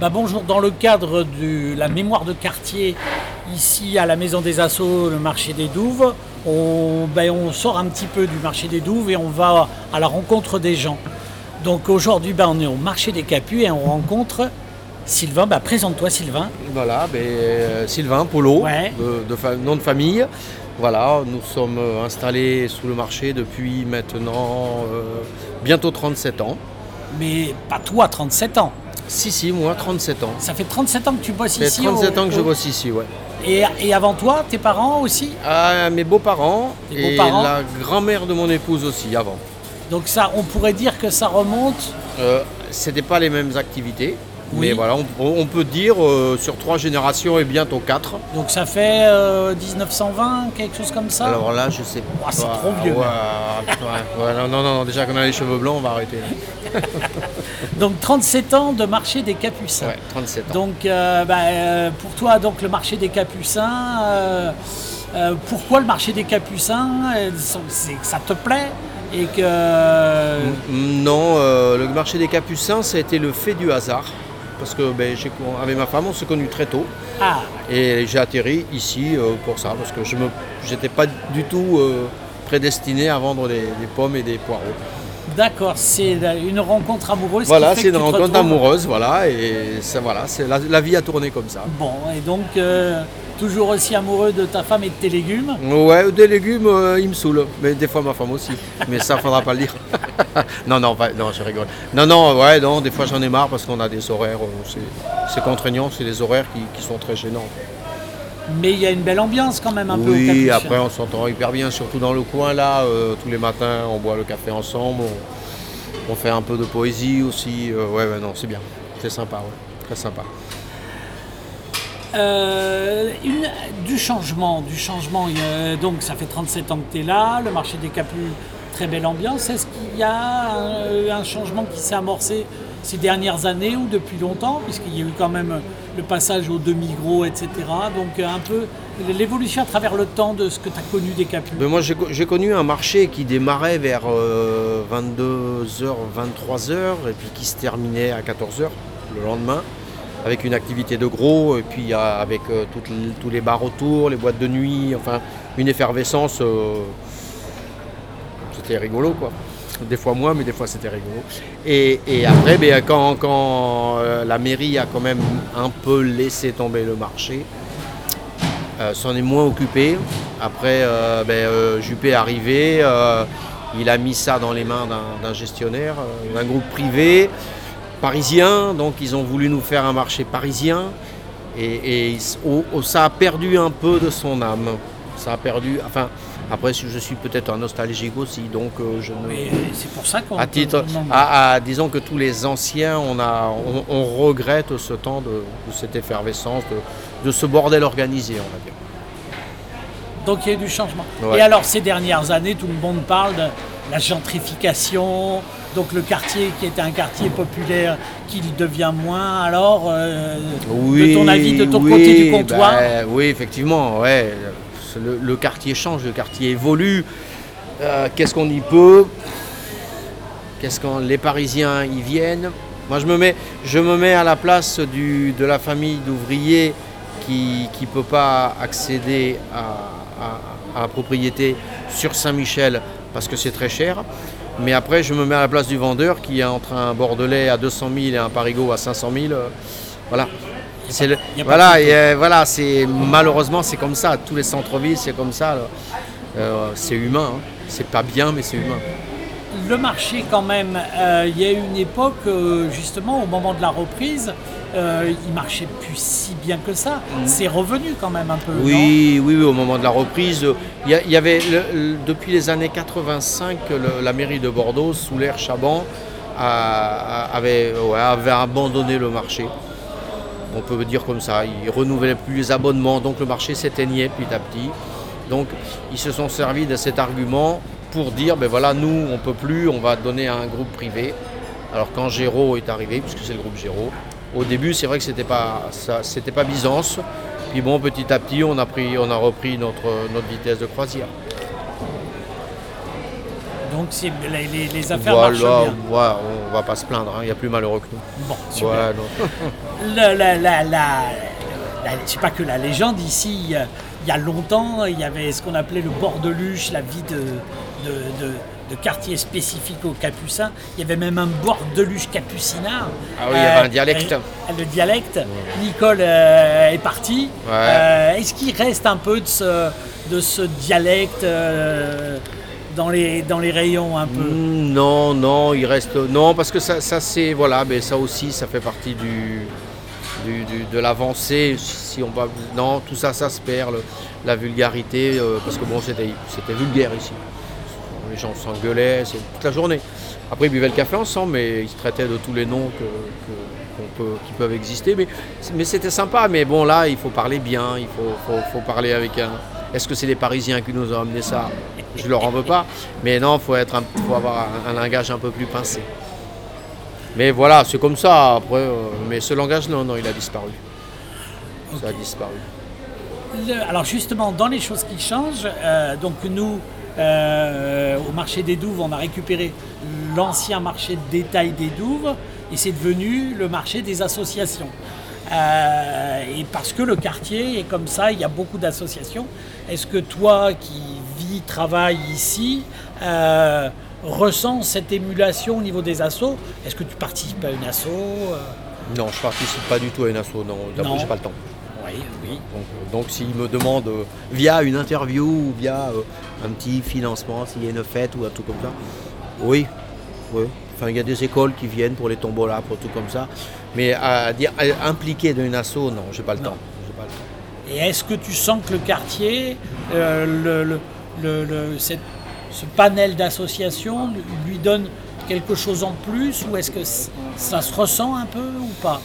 Bah, bonjour, dans le cadre de la mémoire de quartier, ici à la Maison des Assauts, le marché des Douves, on, ben, on sort un petit peu du marché des Douves et on va à la rencontre des gens. Donc aujourd'hui, ben, on est au marché des Capus et on rencontre Sylvain. Ben, Présente-toi Sylvain. Voilà, ben, euh, Sylvain Polo, Ouais. de, nom de famille. Voilà, nous sommes euh, installés sous le marché depuis maintenant euh, bientôt 37 ans. Mais pas toi, 37 ans. Si, si, moi 37 ans. Ça fait 37 ans que tu bosses Ça fait ici. 37 au- ans que je bosse ici, ouais. Et, et avant toi, tes parents aussi? Ah, mes beaux-parents et la grand-mère de mon épouse aussi avant. Donc ça, on pourrait dire que ça remonte? Euh, C'était pas les mêmes activités, Oui. mais voilà, on, on peut dire euh, sur trois générations et bientôt quatre. Donc ça fait euh, 1920, quelque chose comme ça? Alors là, je sais Oh, c'est pas. trop vieux. Ouais, ouais, ouais, non, non, non, déjà qu'on a les cheveux blancs, on va arrêter. Donc 37 ans de marché des Capucins. Ouais, 37 ans. Donc euh, bah, euh, pour toi, donc le marché des Capucins. euh, pourquoi le marché des Capucins C'est que ça te plaît et que Mm, Non, le marché des Capucins, ça a été le fait du hasard. Parce que ben, avec ma femme, on s'est connus très tôt. ah Et j'ai atterri ici pour ça, parce que je n'étais pas du tout prédestiné à vendre des, des pommes et des poireaux. D'accord, c'est une rencontre amoureuse. Voilà, c'est une rencontre retrouves- amoureuse, voilà, et ça, voilà, c'est la, la vie a tourné comme ça. Bon, et donc euh, toujours aussi amoureux de ta femme et de tes légumes. Ouais, des légumes, euh, ils me saoulent, mais des fois ma femme aussi, mais ça, faudra pas le dire. non, non, pas- non, je rigole. Non, non, ouais, non, des fois j'en ai marre parce qu'on a des horaires, euh, c'est- c'est contraignant, c'est des horaires qui, qui sont très gênants. Mais il y a une belle ambiance quand même un peu Oui, après on s'entend hyper bien, surtout dans le coin là, euh, tous les matins on boit le café ensemble, on, on fait un peu de poésie aussi, euh, ouais, ouais, non, c'est bien, c'est sympa, ouais, très sympa. Euh, une- du changement, du changement. a- donc ça fait 37 ans que tu es là, le marché des Capus, très belle ambiance. Est-ce qu'il y a un, un changement qui s'est amorcé ces dernières années ou depuis longtemps, puisqu'il y a eu quand même le passage aux demi-gros, etc. Donc un peu l'évolution à travers le temps de ce que tu as connu des Capus. Mais moi j'ai co- j'ai connu un marché qui démarrait vers 22h, 23h et puis qui se terminait à 14h le lendemain avec une activité de gros et puis euh, avec euh, tous les bars autour, les boîtes de nuit, enfin une effervescence. euh, c'était rigolo quoi. Des fois moins, mais des fois c'était rigolo. Et, après, ben, quand, quand, euh, la mairie a quand même un peu laissé tomber le marché, euh, s'en est moins occupé. Après, euh, ben, Juppé est arrivé, il a mis ça dans les mains d'un- gestionnaire, d'un groupe privé parisien. Donc, ils ont voulu nous faire un marché parisien. Et, ça a perdu un peu de son âme. Ça a perdu. Enfin, après, je suis peut-être un nostalgique aussi, donc euh, je ne. C'est pour ça qu'on. À titre, à- à- disons que tous les anciens, on, a, on, on regrette ce temps de, de cette effervescence, de, de ce bordel organisé, on va dire. Donc il y a eu du changement. Ouais. Et alors ces dernières années, tout le monde parle de la gentrification, donc le quartier qui était un quartier populaire qui devient moins. Alors, euh, de ton avis, de ton oui, côté du comptoir, ben, Oui, effectivement, ouais. Le, quartier change, le quartier évolue. Euh, Qu'est-ce qu'on y peut? Qu'est-ce qu'on les Parisiens y viennent? Moi, je me mets, je me mets à la place de la famille d'ouvriers qui ne peut pas accéder à, la propriété sur Saint-Michel parce que c'est très cher. Mais après, je me mets à la place du vendeur qui est entre un Bordelais à 200 000 et un Parigot à 500 000. euh, Voilà. C'est le- voilà, de et, voilà, c'est malheureusement c'est comme ça. Tous les centres-villes, c'est comme ça. Euh, c'est humain. hein. C'est pas bien, mais c'est humain. le marché quand même, euh, il y a eu une époque, euh, justement, au moment de la reprise, il marchait plus si bien que ça. C'est revenu quand même un peu. Oui, oui, oui, au moment de la reprise, il y, avait le- le- depuis les années 85, le- la mairie de Bordeaux, sous l'ère Chaban, a- a- avait, ouais, avait abandonné le marché. On peut dire comme ça. Ils ne renouvelaient plus les abonnements, donc le marché s'éteignait petit à petit. Donc ils se sont servis de cet argument pour dire, ben voilà, nous, on ne peut plus, on va donner à un groupe privé. Alors quand Géraud est arrivé, puisque c'est le groupe Géraud, au début, c'est vrai que c'était pas, ça, c'était pas Byzance. Puis bon, petit à petit, on a, pris, on a repris notre, notre vitesse de croisière. Donc les, les- les affaires marchent Voilà, bien. voilà, on va pas se plaindre, hein, il y a plus malheureux que nous. Bon, super. Non. La, la, la, la- c'est pas que la légende ici. euh, Il y a longtemps, il y avait ce qu'on appelait le bord de Luche, la vie de, de, de- de quartier spécifique aux Capucins. Il y avait même un bord de Luche capucinard. Ah oui, il y avait un dialecte. euh, le dialecte. Nicole euh, est partie. Ouais. Euh, Est-ce qu'il reste un peu de ce, de ce dialecte euh, dans, les, dans les rayons un peu Mm, Non, non, il reste. Non, parce que ça, ça c'est. Voilà, mais ça aussi, ça fait partie du, du- de l'avancée. Si on va. Non, tout ça, ça se perd. la vulgarité, euh, parce que bon, c'était vulgaire ici. Les gens s'engueulaient toute la journée. Après, ils buvaient le café ensemble, mais ils se traitaient de tous les noms peut- qui peuvent exister. Mais, mais c'était sympa. Mais bon, là, il faut parler bien. Il faut, faut- faut parler avec un. Est-ce que c'est les Parisiens qui nous ont amené ça? Je leur en veux pas. Mais non, il faut, être un- faut avoir un, un langage un peu plus pincé. Mais voilà, c'est comme ça. Après, euh, mais ce langage, non, non, il a disparu. Ça a disparu. Le- alors justement, dans les choses qui changent, euh, donc nous, euh, au marché des Douves, on a récupéré l'ancien marché de détail des Douves et c'est devenu le marché des associations. Euh, et parce que le quartier est comme ça, il y a beaucoup d'associations. Est-ce que toi qui vis, travailles ici, euh, ressens cette émulation au niveau des assos Est-ce que tu participes à une asso euh, Non, je participe pas du tout à une asso. Non, d'abord, j'ai pas le temps. Oui, oui. Donc, euh, donc s'ils me demandent euh, via une interview ou via euh, un petit financement, s'il y a une fête ou un truc comme ça, oui, oui. Enfin, il y a des écoles qui viennent pour les tombolas, pour tout comme ça. Mais à dire à impliqué dans une asso, non, j'ai pas le temps. Pas le temps. Et est-ce que tu sens que le quartier, euh, le, le- le- le- cette- ce panel d'associations lui donne quelque chose en plus ou est-ce que ça se ressent un peu ou pas?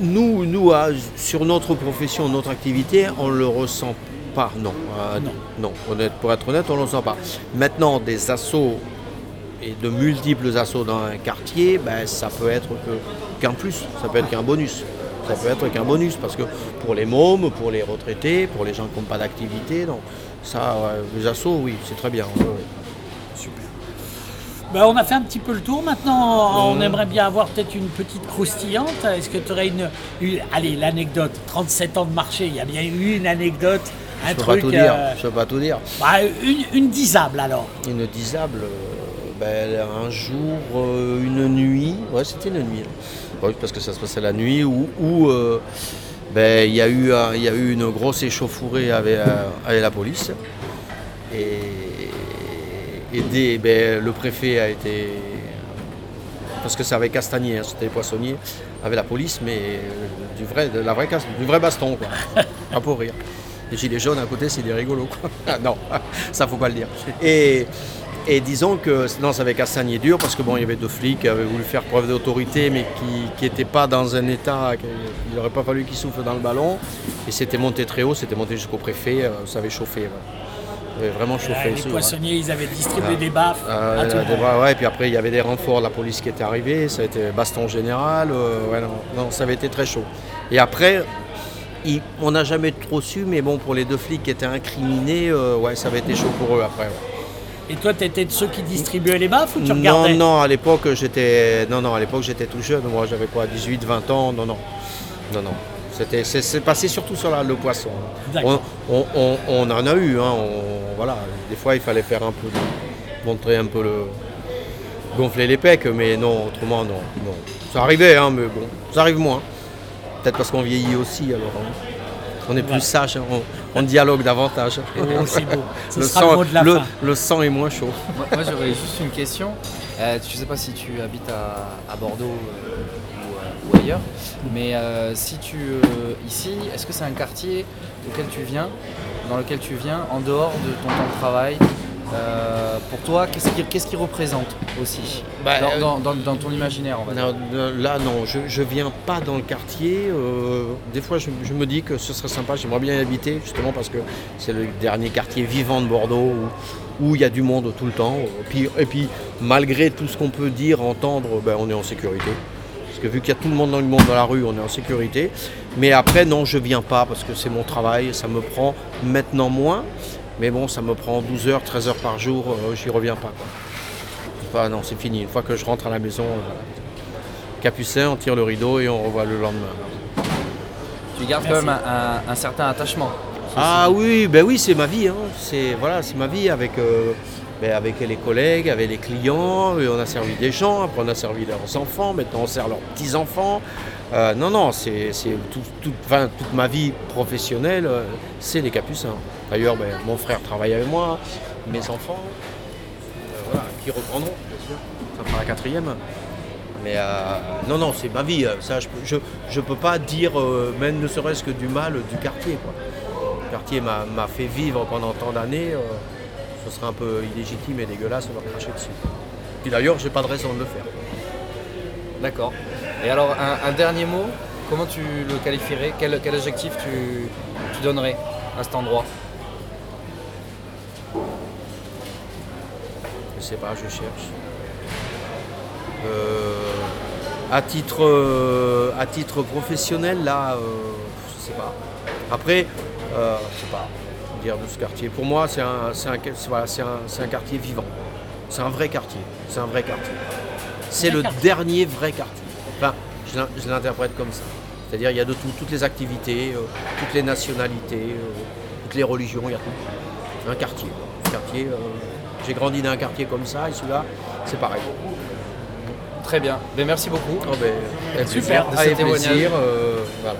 Nous, nous sur notre profession, notre activité, on le ressent pas, non. Euh, Non. non, honnête, pour être honnête, on ne le ressent pas. Maintenant, des assauts et de multiples assauts dans un quartier, ben, ça peut être qu'un plus, ça peut être qu'un bonus. Ça peut être qu'un bonus parce que pour les mômes, pour les retraités, pour les gens qui n'ont pas d'activité, donc ça, les assauts, oui, c'est très bien. ouais. Ben, On a fait un petit peu le tour. Maintenant, on aimerait bien avoir peut-être une petite croustillante. Est-ce que tu aurais une, une- Allez, l'anecdote. 37 ans de marché, il y a bien eu une anecdote, un Je peux truc. pas tout dire. euh, Je peux pas tout dire. une, une disable alors. Une disable, euh, ben, un jour, euh, une nuit, ouais c'était une nuit, hein. Ouais, parce que ça se passait la nuit, où, où, euh, ben, il y, a eu un- il y a eu une grosse échauffourée avec, euh, avec la police. Et, et des- ben, le préfet a été... Parce que c'est avec Castagnier, hein, c'était les poissonniers, avec la police, mais euh, du vrai, de la vraie, du vrai baston, quoi. Pas pour rire. Les gilets jaunes à côté, c'est des rigolos. Quoi. Ah, non, ça faut pas le dire. Et, et disons que non, ça avait Castagnier dur parce que bon, il y avait deux flics qui avaient voulu faire preuve d'autorité, mais qui n'étaient pas dans un état. Il n'aurait pas fallu qu'ils soufflent dans le ballon. Et c'était monté très haut, c'était monté jusqu'au préfet. euh, Ça avait chauffé. ouais. Ça avait vraiment chauffé. Euh, les poissonniers, ils avaient distribué Ah. des baffes Ah, à tout des bras, ouais, et puis après il y avait des renforts de la police qui étaient arrivés, ça a été baston général, euh, ouais, non, non, ça avait été très chaud. Et après, il- on n'a jamais trop su, mais bon, pour les deux flics qui étaient incriminés, euh, ouais, ça avait été chaud pour eux après. ouais. Et toi, tu étais de ceux qui distribuaient les baffes ou tu Non, regardais non, à l'époque j'étais, non, non, à l'époque j'étais tout jeune, moi j'avais quoi, 18, 20 ans, non, non, non, non. C'était, c'est, c'est passé surtout sur la- le poisson. On, D'accord. on- on- on en a eu, hein, voilà. Des fois il fallait faire un peu, de- montrer un peu le, gonfler les pecs, mais non, autrement non, non. Ça arrivait, hein, mais bon, ça arrive moins. Peut-être parce qu'on vieillit aussi, alors. hein. On est plus sage, on, on dialogue davantage. Oh, c'est beau. Ce le, sera le sang, mot de la le- fin. le sang est moins chaud. Moi, moi, j'aurais juste une question. Euh, je ne sais pas si tu habites à, à Bordeaux euh, ou, euh, ou ailleurs, mais euh, si tu euh, ici, est-ce que c'est un quartier auquel tu viens, dans lequel tu viens, en dehors de ton temps de travail Euh, Pour toi, qu'est-ce qu'il représente aussi Bah, dans, euh, dans- ton imaginaire, non, là, non, je ne viens pas dans le quartier. euh, des fois, je, je me dis que ce serait sympa, j'aimerais bien y habiter, justement parce que c'est le dernier quartier vivant de Bordeaux où il y a du monde tout le temps. Et puis, et puis malgré tout ce qu'on peut dire, entendre, ben, on est en sécurité. Parce que vu qu'il y a tout le monde dans le monde dans la rue, on est en sécurité. Mais après, non, je viens pas parce que c'est mon travail, ça me prend maintenant moins. Mais bon, ça me prend 12 heures, 13 heures par jour, euh, j'y reviens pas. quoi. Enfin, non, c'est fini. Une fois que je rentre à la maison, euh, voilà. capucin, on tire le rideau et on revoit le lendemain. Tu gardes Merci. quand même un, un- un certain attachement. Ah oui, ben oui, c'est ma vie. hein. C'est voilà, c'est ma vie avec, euh, ben, avec les collègues, avec les clients. et on a servi des gens, après on a servi leurs enfants, maintenant on sert leurs petits enfants. Euh, non, non, c'est toute ma vie professionnelle, euh, c'est les capucins. D'ailleurs, ben, mon frère travaille avec moi, mes enfants, euh, qui reprendront, bien sûr. Ça fera la quatrième. Mais euh, non, non, c'est ma vie. euh, je, je peux pas dire, euh, même ne serait-ce que du mal du quartier. Le quartier m'a fait vivre pendant tant d'années. Ce serait un peu illégitime et dégueulasse de leur cracher dessus. Puis d'ailleurs, j'ai pas de raison de le faire. D'accord. Et alors, un, un dernier mot, comment tu le qualifierais? Quel, quel adjectif tu, tu donnerais à cet endroit? Je sais pas, je cherche. Euh, à, titre, euh, à titre professionnel, là, euh, je sais pas. Après, euh, je sais pas dire de ce quartier. Pour moi, c'est un, un, voilà, un- un quartier vivant. C'est un vrai quartier. C'est un vrai quartier. C'est le quartier. dernier vrai quartier. Enfin, je l'in- je l'interprète comme ça. C'est-à-dire, il y a de tout, toutes les activités, euh, toutes les nationalités, euh, toutes les religions, il y a tout. Un quartier. Un quartier euh, j'ai grandi dans un quartier comme ça et celui-là, c'est pareil. Très bien. Ben, merci beaucoup. Oh, ben, Super, de ce témoignage. plaisir, voilà.